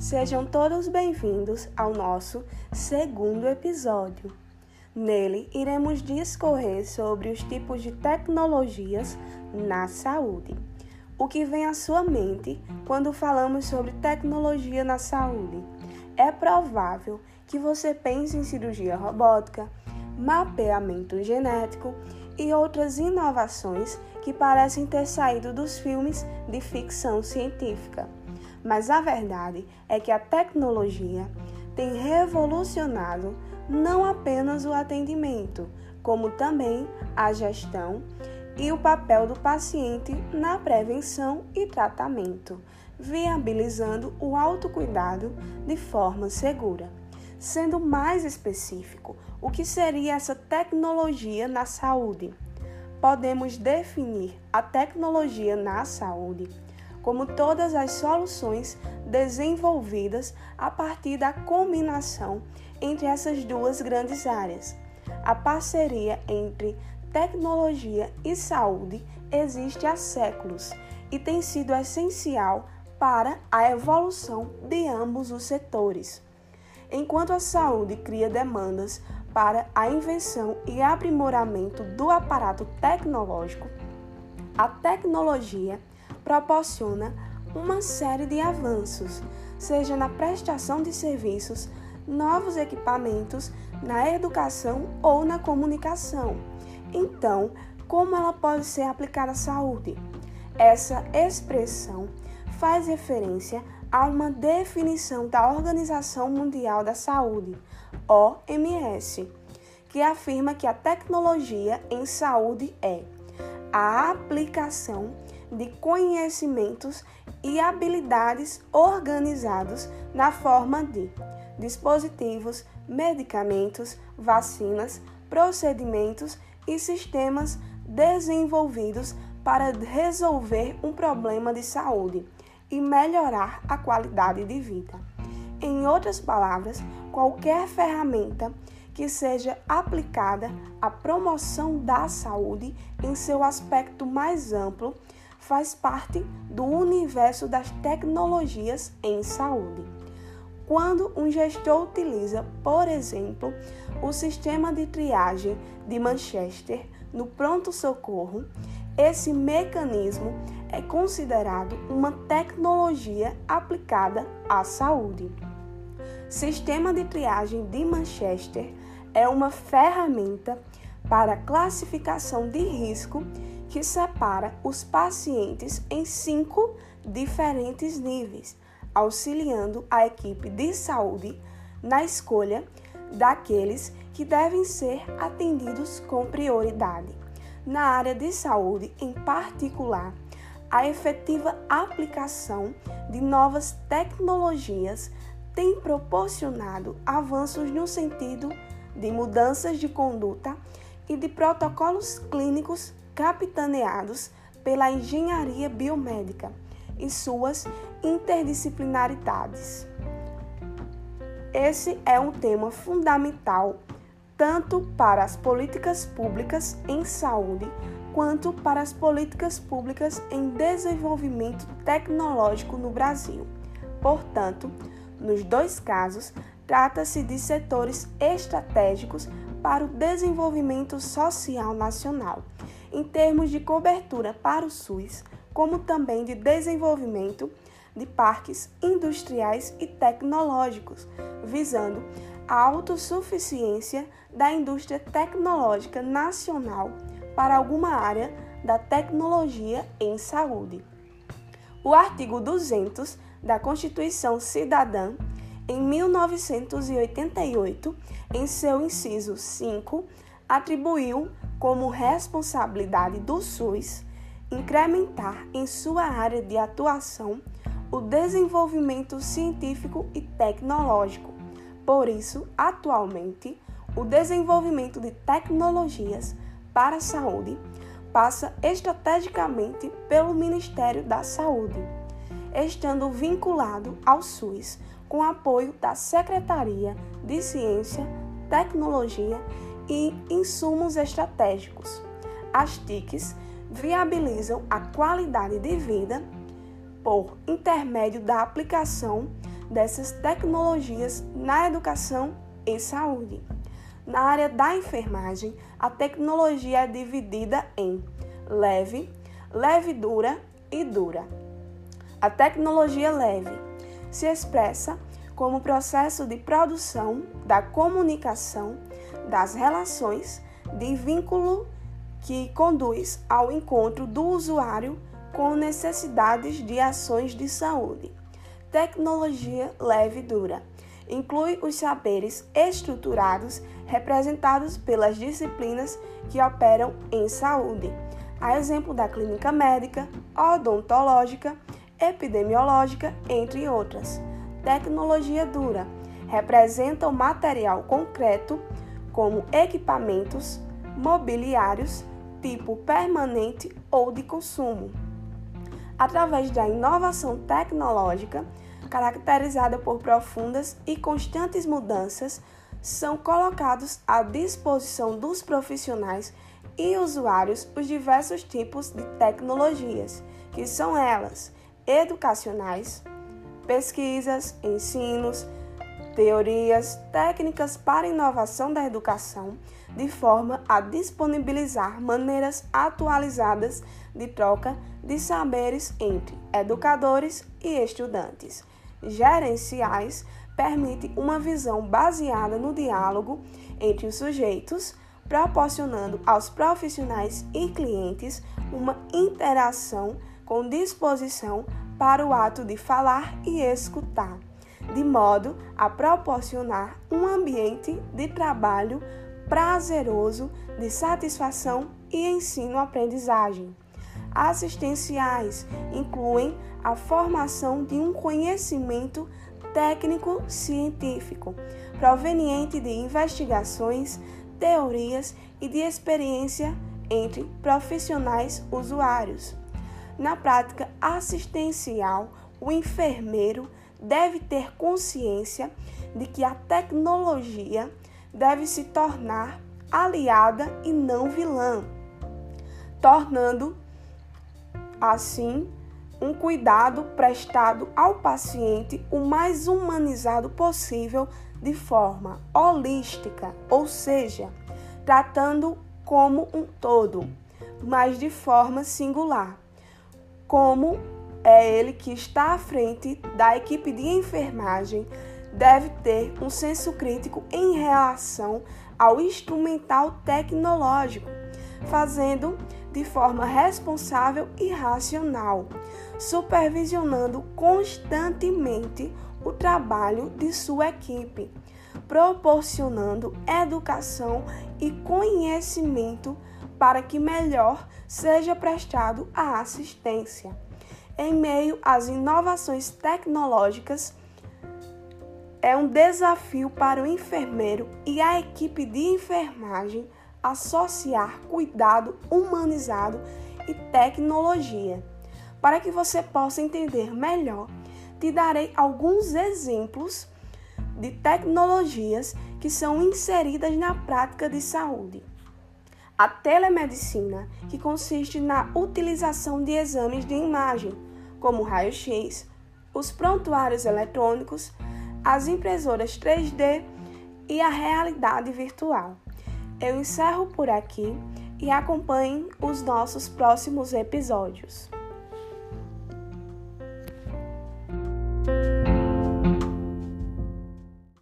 Sejam todos bem-vindos ao nosso segundo episódio. Nele, iremos discorrer sobre os tipos de tecnologias na saúde. O que vem à sua mente quando falamos sobre tecnologia na saúde? É provável que você pense em cirurgia robótica, mapeamento genético e outras inovações que parecem ter saído dos filmes de ficção científica. Mas a verdade é que a tecnologia tem revolucionado não apenas o atendimento, como também a gestão e o papel do paciente na prevenção e tratamento, viabilizando o autocuidado de forma segura. Sendo mais específico, o que seria essa tecnologia na saúde? Podemos definir a tecnologia na saúde como todas as soluções desenvolvidas a partir da combinação entre essas duas grandes áreas. A parceria entre tecnologia e saúde existe há séculos e tem sido essencial para a evolução de ambos os setores. Enquanto a saúde cria demandas para a invenção e aprimoramento do aparato tecnológico, a tecnologia proporciona uma série de avanços, seja na prestação de serviços, novos equipamentos, na educação ou na comunicação. Então, como ela pode ser aplicada à saúde? Essa expressão faz referência a uma definição da Organização Mundial da Saúde, OMS, que afirma que a tecnologia em saúde é a aplicação de conhecimentos e habilidades organizados na forma de dispositivos, medicamentos, vacinas, procedimentos e sistemas desenvolvidos para resolver um problema de saúde e melhorar a qualidade de vida. Em outras palavras, qualquer ferramenta que seja aplicada à promoção da saúde em seu aspecto mais amplo faz parte do universo das tecnologias em saúde. Quando um gestor utiliza, por exemplo, o sistema de triagem de Manchester no pronto-socorro, esse mecanismo é considerado uma tecnologia aplicada à saúde. Sistema de triagem de Manchester é uma ferramenta para classificação de risco que separa os pacientes em cinco diferentes níveis, auxiliando a equipe de saúde na escolha daqueles que devem ser atendidos com prioridade. Na área de saúde, em particular, a efetiva aplicação de novas tecnologias tem proporcionado avanços no sentido de mudanças de conduta e de protocolos clínicos capitaneados pela engenharia biomédica e suas interdisciplinaridades. Esse é um tema fundamental tanto para as políticas públicas em saúde quanto para as políticas públicas em desenvolvimento tecnológico no Brasil. Portanto, nos dois casos, trata-se de setores estratégicos para o desenvolvimento social nacional em termos de cobertura para o SUS, como também de desenvolvimento de parques industriais e tecnológicos, visando a autossuficiência da indústria tecnológica nacional para alguma área da tecnologia em saúde. O artigo 200 da Constituição Cidadã, em 1988, em seu inciso 5, atribuiu como responsabilidade do SUS incrementar em sua área de atuação o desenvolvimento científico e tecnológico. Por isso, atualmente, o desenvolvimento de tecnologias para a saúde passa estrategicamente pelo Ministério da Saúde, estando vinculado ao SUS com apoio da Secretaria de Ciência, Tecnologia e insumos estratégicos. As TICs viabilizam a qualidade de vida por intermédio da aplicação dessas tecnologias na educação e saúde. Na área da enfermagem, a tecnologia é dividida em leve, leve dura e dura. A tecnologia leve se expressa como processo de produção da comunicação, das relações, de vínculo que conduz ao encontro do usuário com necessidades de ações de saúde. Tecnologia leve e dura inclui os saberes estruturados representados pelas disciplinas que operam em saúde, a exemplo da clínica médica, odontológica, epidemiológica, entre outras. Tecnologia dura representa o material concreto, como equipamentos, mobiliários, tipo permanente ou de consumo. Através da inovação tecnológica, caracterizada por profundas e constantes mudanças, são colocados à disposição dos profissionais e usuários os diversos tipos de tecnologias, que são elas educacionais, pesquisas, ensinos, teorias, técnicas para inovação da educação, de forma a disponibilizar maneiras atualizadas de troca de saberes entre educadores e estudantes. Gerenciais permite uma visão baseada no diálogo entre os sujeitos, proporcionando aos profissionais e clientes uma interação com disposição para o ato de falar e escutar, de modo a proporcionar um ambiente de trabalho prazeroso, de satisfação e ensino-aprendizagem. Assistenciais incluem a formação de um conhecimento técnico-científico, proveniente de investigações, teorias e de experiência entre profissionais usuários. Na prática assistencial, o enfermeiro deve ter consciência de que a tecnologia deve se tornar aliada e não vilã, tornando assim um cuidado prestado ao paciente o mais humanizado possível de forma holística, ou seja, tratando como um todo, mas de forma singular. Como é ele que está à frente da equipe de enfermagem, deve ter um senso crítico em relação ao instrumental tecnológico, fazendo de forma responsável e racional, supervisionando constantemente o trabalho de sua equipe, proporcionando educação e conhecimento para que melhor seja prestado a assistência. Em meio às inovações tecnológicas, é um desafio para o enfermeiro e a equipe de enfermagem associar cuidado humanizado e tecnologia. Para que você possa entender melhor, te darei alguns exemplos de tecnologias que são inseridas na prática de saúde. A telemedicina, que consiste na utilização de exames de imagem, como raio-x, os prontuários eletrônicos, as impressoras 3D e a realidade virtual. Eu encerro por aqui e acompanhem os nossos próximos episódios.